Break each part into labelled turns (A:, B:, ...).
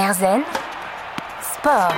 A: Erzen Sport.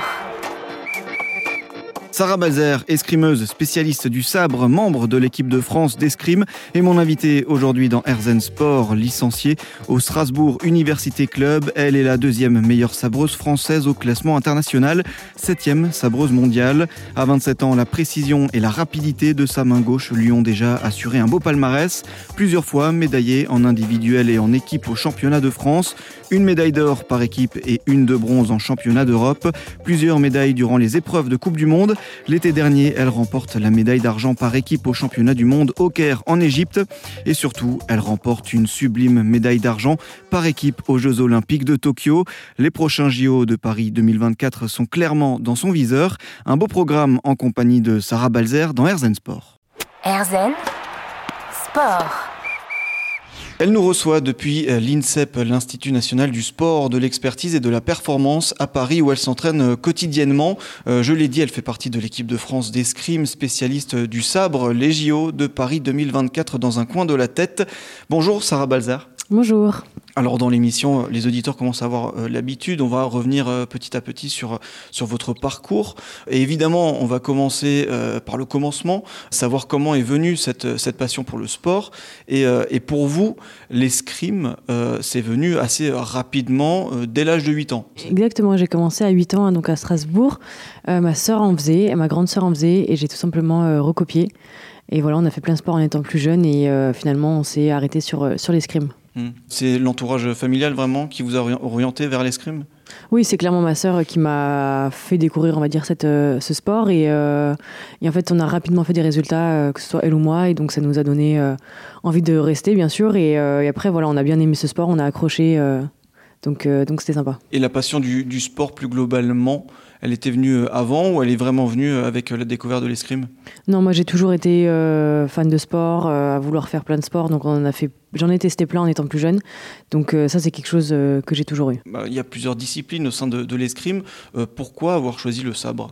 B: Sarah Balzer, escrimeuse spécialiste du sabre, membre de l'équipe de France d'escrime, est mon invitée aujourd'hui dans Erzen Sport, licenciée au Strasbourg Université Club. Elle est la deuxième meilleure sabreuse française au classement international, septième sabreuse mondiale. À 27 ans, la précision et la rapidité de sa main gauche lui ont déjà assuré un beau palmarès, plusieurs fois médaillée en individuel et en équipe au championnat de France, une médaille d'or par équipe et une de bronze en championnat d'Europe, plusieurs médailles durant les épreuves de Coupe du Monde. L'été dernier, elle remporte la médaille d'argent par équipe au championnat du monde au Caire en Égypte. Et surtout, elle remporte une sublime médaille d'argent par équipe aux Jeux Olympiques de Tokyo. Les prochains JO de Paris 2024 sont clairement dans son viseur. Un beau programme en compagnie de Sarah Balzer dans Herzen Sport.
A: Erzen Sport.
B: Elle nous reçoit depuis euh, l'INSEP, l'Institut national du sport, de l'expertise et de la performance à Paris où elle s'entraîne euh, quotidiennement. Euh, je l'ai dit, elle fait partie de l'équipe de France d'escrime, spécialiste du sabre, les JO de Paris 2024 dans un coin de la tête. Bonjour Sarah Balzar.
C: Bonjour.
B: Alors dans l'émission, les auditeurs commencent à avoir euh, l'habitude. On va revenir euh, petit à petit sur, sur votre parcours. Et évidemment, on va commencer euh, par le commencement, savoir comment est venue cette, cette passion pour le sport. Et, et pour vous, l'escrime, c'est venu assez rapidement, dès l'âge de 8 ans.
C: Exactement, j'ai commencé à 8 ans, donc à Strasbourg. ma sœur en faisait, ma grande sœur en faisait, et j'ai tout simplement recopié. Et voilà, on a fait plein de sports en étant plus jeune, et finalement, on s'est arrêté sur, sur l'escrime.
B: Hmm. C'est l'entourage familial vraiment qui vous a orienté vers l'escrime?
C: Oui, c'est clairement ma sœur qui m'a fait découvrir, on va dire, cette, euh, ce sport. Euh, et, en fait, on a rapidement fait des résultats, euh, que ce soit elle ou moi. Et donc, ça nous a donné envie de rester, bien sûr. Et, après, voilà, on a bien aimé ce sport, on a accroché. donc, donc, c'était sympa.
B: Et la passion du, du sport plus globalement elle était venue avant ou elle est vraiment venue avec la découverte de l'escrime?
C: Non, moi j'ai toujours été fan de sport, à vouloir faire plein de sports, donc on a fait, j'en ai testé plein en étant plus jeune, donc ça c'est quelque chose que j'ai toujours eu.
B: Bah, il y a plusieurs disciplines au sein de, l'escrime. pourquoi avoir choisi le sabre?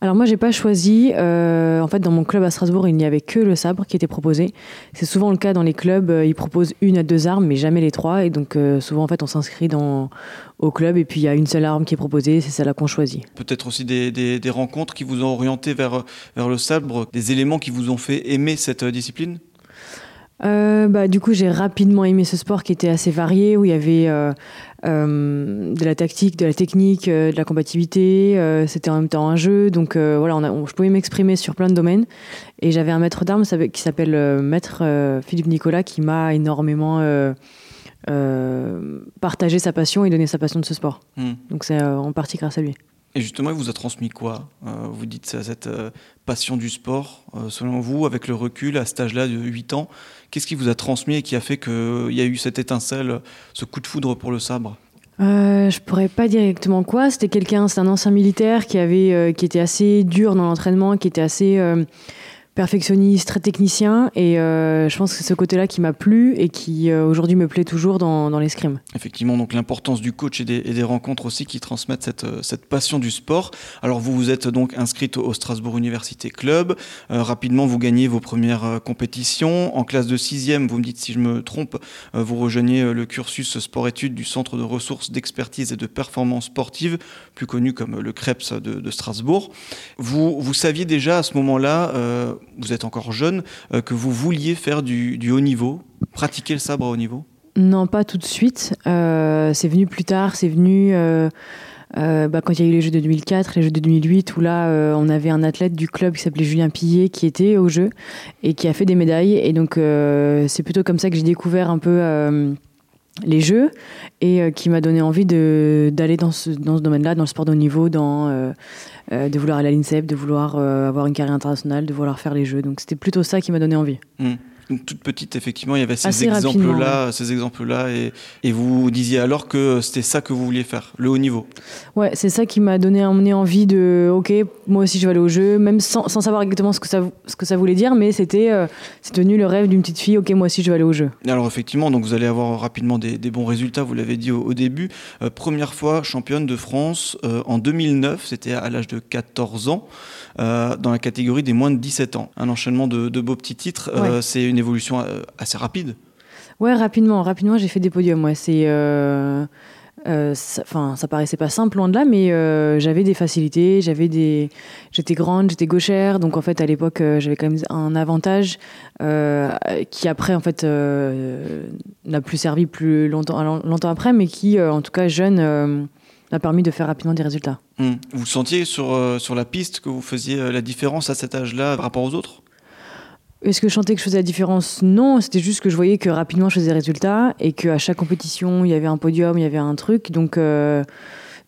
C: Alors moi j'ai pas choisi. en fait dans mon club à Strasbourg il n'y avait que le sabre qui était proposé. C'est souvent le cas dans les clubs. ils proposent une à deux armes mais jamais les trois et donc souvent en fait on s'inscrit dans au club et puis il y a une seule arme qui est proposée. C'est celle-là qu'on choisit
B: peut-être aussi des, rencontres qui vous ont orienté vers, vers le sabre, des éléments qui vous ont fait aimer cette euh, discipline?
C: Euh, bah, du coup, j'ai rapidement aimé ce sport qui était assez varié, où il y avait euh, de la tactique, de la technique, de la combativité. C'était en même temps un jeu, donc voilà, on je pouvais m'exprimer sur plein de domaines. Et j'avais un maître d'armes qui s'appelle Maître Philippe Nicolas, qui m'a énormément partagé sa passion et donné sa passion de ce sport. Hmm. Donc c'est en partie grâce à lui.
B: Et justement, il vous a transmis quoi euh, Vous dites cette euh, passion du sport, euh, selon vous, avec le recul à cet âge-là de 8 ans, qu'est-ce qui vous a transmis et qui a fait qu'il y a eu cette étincelle, ce coup de foudre pour le sabre?
C: Euh, je pourrais pas dire exactement quoi. C'était quelqu'un, c'est un ancien militaire qui avait, qui était assez dur dans l'entraînement, qui était assez perfectionniste, très technicien, et euh, je pense que c'est ce côté-là qui m'a plu et qui euh, aujourd'hui me plaît toujours dans, dans l'escrime.
B: Effectivement, donc l'importance du coach et des, rencontres aussi qui transmettent cette, euh, cette, passion du sport. Alors vous vous êtes donc inscrite au Strasbourg Université Club. rapidement, vous gagnez vos premières compétitions. En classe de sixième, vous me dites si je me trompe, vous rejoignez le cursus sport-études du Centre de ressources d'expertise et de performance sportive, plus connu comme le CREPS de, Strasbourg. Vous saviez déjà à ce moment-là vous êtes encore jeune, euh, que vous vouliez faire du, haut niveau, pratiquer le sabre à haut niveau?
C: Non, pas tout de suite. Euh, c'est venu plus tard, c'est venu euh, bah, quand il y a eu les Jeux de 2004, les Jeux de 2008, où là, on avait un athlète du club qui s'appelait Julien Pillet qui était au jeu et qui a fait des médailles. Et donc, c'est plutôt comme ça que j'ai découvert un peu les jeux et euh, qui m'a donné envie d'aller dans ce, dans ce domaine-là, dans le sport de haut niveau, dans, euh, euh, de vouloir aller à l'INSEP, de vouloir avoir une carrière internationale, de vouloir faire les jeux. Donc c'était plutôt ça qui m'a donné envie.
B: Mmh toute petite, effectivement, il y avait ces exemples-là, ces exemples-là, et, et, vous disiez alors que c'était ça que vous vouliez faire, le haut niveau.
C: Ouais, c'est ça qui m'a donné envie de, ok, moi aussi je vais aller au jeu, même sans, sans savoir exactement ce que ça, ce que ça voulait dire, mais c'était, euh, c'est devenu le rêve d'une petite fille, ok, moi aussi je vais aller au jeu.
B: Alors effectivement, donc vous allez avoir rapidement des, des bons résultats, vous l'avez dit au, début. Euh, première fois championne de France euh, en 2009, c'était à l'âge de 14 ans, dans la catégorie des moins de 17 ans. Un enchaînement de, de beaux petits titres, c'est une évolution euh, assez rapide.
C: Ouais, rapidement. Rapidement, j'ai fait des podiums. Ouais. C'est, euh, Enfin, ça, paraissait pas simple loin de là, mais j'avais des facilités, j'avais des, j'étais grande, j'étais gauchère, donc en fait à l'époque j'avais quand même un avantage qui après en fait n'a plus servi plus longtemps, longtemps après, mais qui en tout cas jeune m'a permis de faire rapidement des résultats.
B: Hmm. Vous sentiez sur, euh, sur la piste que vous faisiez euh, la différence à cet âge-là par rapport aux autres?
C: Est-ce que je sentais que je faisais la différence? Non, c'était juste que je voyais que rapidement je faisais des résultats et qu'à chaque compétition, il y avait un podium, il y avait un truc. Donc, euh,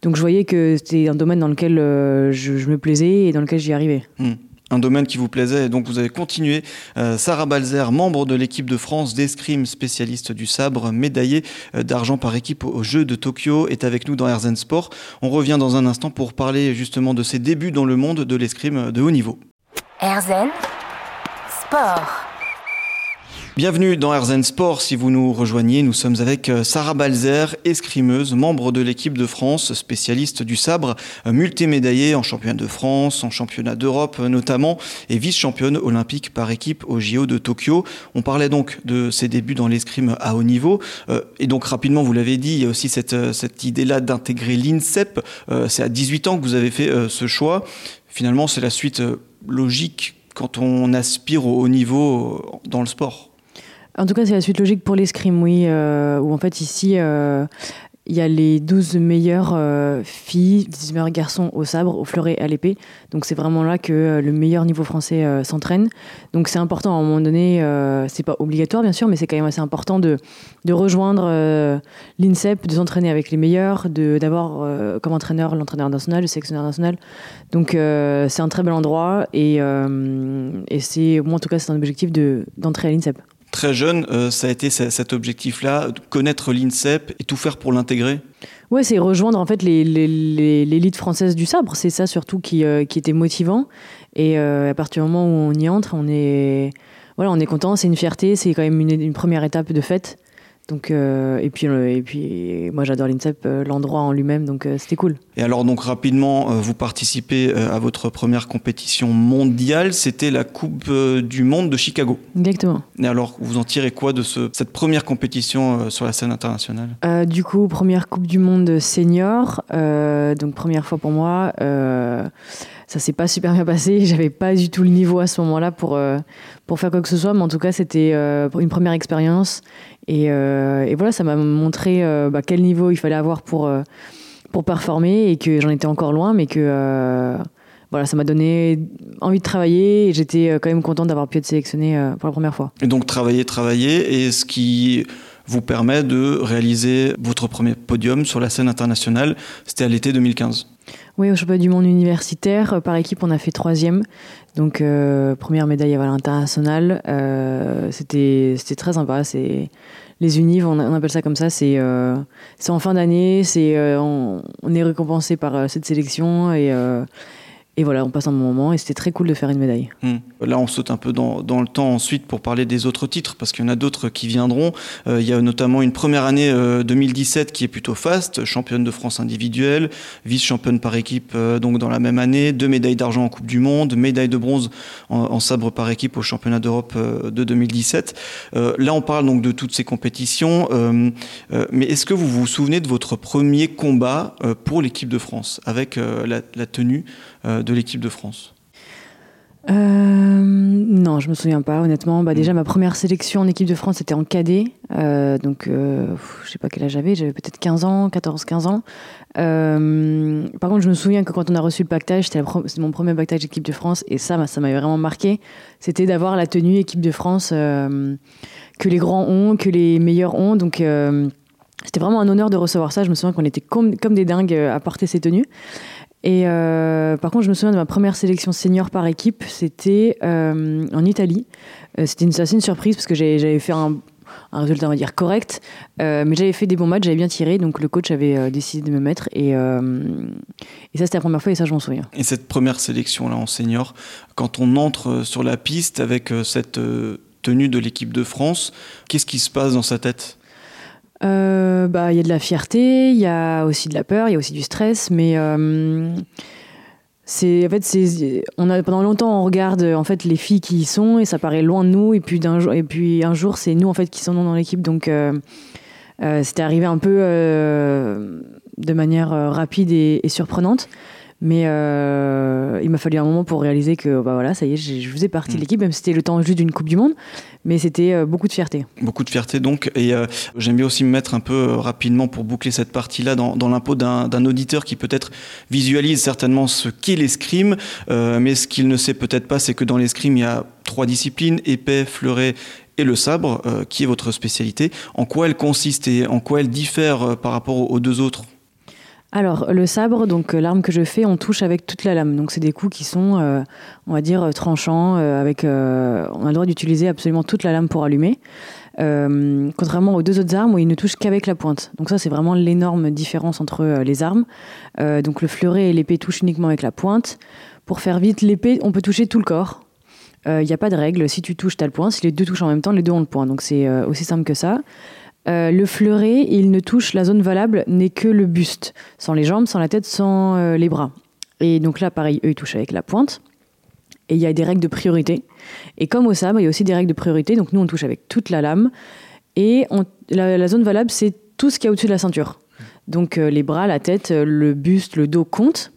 C: donc je voyais que c'était un domaine dans lequel je, me plaisais et dans lequel j'y arrivais.
B: Hmm un domaine qui vous plaisait et donc vous avez continué. Euh, Sarah Balzer, membre de l'équipe de France d'escrime, spécialiste du sabre, médaillée euh, d'argent par équipe aux Jeux de Tokyo, est avec nous dans Herzen Sport. On revient dans un instant pour parler justement de ses débuts dans le monde de l'escrime de haut niveau.
A: Herzen
B: Bienvenue dans Herzen Sport. Si vous nous rejoignez, nous sommes avec euh, Sarah Balzer, escrimeuse, membre de l'équipe de France, spécialiste du sabre, euh, multimédaillée en championnat de France, en championnat d'Europe euh, notamment, et vice-championne olympique par équipe au JO de Tokyo. On parlait donc de ses débuts dans l'escrime à haut niveau. Et donc rapidement, vous l'avez dit, il y a aussi cette, cette idée-là d'intégrer l'INSEP. C'est à 18 ans que vous avez fait ce choix. Finalement, c'est la suite logique quand on aspire au haut niveau dans le sport.
C: En tout cas, c'est la suite logique pour l'escrime, oui, euh, où en fait ici, euh, il y a les 12 meilleures euh, filles, 10 meilleurs garçons au sabre, au fleuret, à l'épée. Donc c'est vraiment là que le meilleur niveau français s'entraîne. Donc c'est important à un moment donné, c'est pas obligatoire bien sûr, mais c'est quand même assez important de, de rejoindre l'INSEP, de s'entraîner avec les meilleurs, d'avoir comme entraîneur l'entraîneur national, le sélectionneur national. Donc c'est un très bel endroit et, et c'est, moi en tout cas, c'est un objectif d'entrer à l'INSEP
B: très jeune, euh, ça a été cet objectif-là, connaître l'INSEP et tout faire pour l'intégrer
C: Oui, c'est rejoindre en fait l'élite française du sabre. C'est ça surtout qui, euh, qui était motivant. Et euh, à partir du moment où on y entre, on est, voilà, on est content, c'est une fierté, c'est quand même une, une, première étape de fête. Donc, et, puis, et puis, moi j'adore l'INSEP, l'endroit en lui-même, donc c'était cool.
B: Et alors, donc rapidement, vous participez à votre première compétition mondiale, c'était la Coupe du Monde de Chicago.
C: Exactement.
B: Et alors, vous en tirez quoi de ce, cette première compétition sur la scène internationale?
C: Du coup, première Coupe du Monde senior, donc première fois pour moi. ça s'est pas super bien passé, j'avais pas du tout le niveau à ce moment-là pour, pour faire quoi que ce soit, mais en tout cas, c'était une première expérience. Euh, et, voilà, ça m'a montré euh, bah, quel niveau il fallait avoir pour, euh, pour performer et que j'en étais encore loin, mais que voilà, ça m'a donné envie de travailler et j'étais quand même contente d'avoir pu être sélectionnée pour la première fois.
B: Et donc travailler, travailler, et ce qui vous permet de réaliser votre premier podium sur la scène internationale, c'était à l'été 2015.
C: Oui, au championnat du monde universitaire, par équipe, on a fait troisième. Donc, première médaille à l'international. Euh, c'était très sympa. C'est les unives, on, appelle ça comme ça, c'est euh, en fin d'année, euh, on, est récompensé par euh, cette sélection et voilà, on passe un bon moment et c'était très cool de faire une médaille.
B: Hmm. Là, on saute un peu dans, le temps ensuite pour parler des autres titres parce qu'il y en a d'autres qui viendront. Euh, il y a notamment une première année 2017 euh, qui est plutôt faste, championne de France individuelle, vice-championne par équipe euh, donc dans la même année, deux médailles d'argent en Coupe du Monde, médaille de bronze en, en sabre par équipe au championnat d'Europe de 2017. là, on parle donc de toutes ces compétitions, mais est-ce que vous vous souvenez de votre premier combat pour l'équipe de France avec la, la tenue de l'équipe de France
C: euh, non, je me souviens pas, honnêtement. Bah, déjà, ma première sélection en équipe de France, c'était en cadet. Euh, donc, euh, je sais pas quel âge j'avais, j'avais peut-être 15 ans, 14-15 ans. par contre, je me souviens que quand on a reçu le pactage, c'était mon premier pactage équipe de France, et ça, ça m'avait vraiment marqué. C'était d'avoir la tenue équipe de France que les grands ont, que les meilleurs ont. Donc, c'était vraiment un honneur de recevoir ça. Je me souviens qu'on était comme, comme des dingues à porter ces tenues. Et euh, par contre, je me souviens de ma première sélection senior par équipe, c'était euh, en Italie. Euh, c'était une, assez une surprise parce que j'avais fait un, résultat, on va dire, correct, mais j'avais fait des bons matchs, j'avais bien tiré, donc le coach avait décidé de me mettre. Et, et ça, c'était la première fois et ça, je m'en souviens.
B: Et cette première sélection-là en senior, quand on entre sur la piste avec cette tenue de l'équipe de France, qu'est-ce qui se passe dans sa tête?
C: Euh, bah, il y a de la fierté, il y a aussi de la peur, il y a aussi du stress, mais euh, c'est en fait on a pendant longtemps on regarde en fait les filles qui y sont et ça paraît loin de nous et puis d'un jour et puis un jour c'est nous en fait qui sommes dans l'équipe donc euh, C'était arrivé un peu de manière rapide et surprenante. Mais euh, il m'a fallu un moment pour réaliser que bah voilà, ça y est, je faisais partie de mm. l'équipe, même si c'était le temps juste d'une Coupe du Monde. Mais c'était euh, beaucoup de fierté.
B: Beaucoup de fierté donc. Et euh, j'aime bien aussi me mettre un peu rapidement pour boucler cette partie-là dans, dans l'impôt d'un auditeur qui peut-être visualise certainement ce qu'est l'escrime. mais ce qu'il ne sait peut-être pas, c'est que dans l'escrime, il y a trois disciplines, épée, fleuret et le sabre, qui est votre spécialité. En quoi elle consiste et en quoi elle diffère par rapport aux deux autres?
C: Alors, le sabre, donc euh, l'arme que je fais, on touche avec toute la lame. Donc, c'est des coups qui sont, euh, on va dire, tranchants. Euh, avec, on a le droit d'utiliser absolument toute la lame pour allumer. contrairement aux deux autres armes où ils ne touchent qu'avec la pointe. Donc ça, c'est vraiment l'énorme différence entre les armes. donc le fleuret et l'épée touchent uniquement avec la pointe. Pour faire vite, l'épée, on peut toucher tout le corps. Il n'y a pas de règle. Si tu touches, tu as le point. Si les deux touchent en même temps, les deux ont le point. Donc c'est aussi simple que ça. Euh, le fleuret, il ne touche la zone valable n'est que le buste, sans les jambes, sans la tête, sans euh, les bras. Et donc là, pareil, eux, ils touchent avec la pointe. Et il y a des règles de priorité. Et comme au sabre, il y a aussi des règles de priorité. Donc nous, on touche avec toute la lame. Et la, zone valable, c'est tout ce qu'il y a au-dessus de la ceinture. Donc euh, les bras, la tête, le buste, le dos comptent.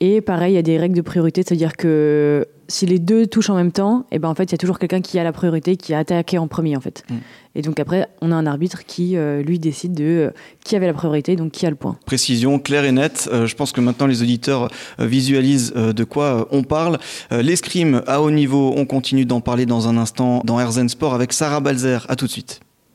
C: Et pareil, il y a des règles de priorité, c'est-à-dire que si les deux touchent en même temps, et eh ben en fait, il y a toujours quelqu'un qui a la priorité, qui a attaqué en premier en fait. Mm. Et donc après, on a un arbitre qui euh, lui décide de euh, qui avait la priorité, donc qui a le point.
B: Précision claire et nette. Euh, je pense que maintenant les auditeurs visualisent de quoi on parle. L'escrime à haut niveau, on continue d'en parler dans un instant dans Herzen Sport avec Sarah Balzer. À tout de suite.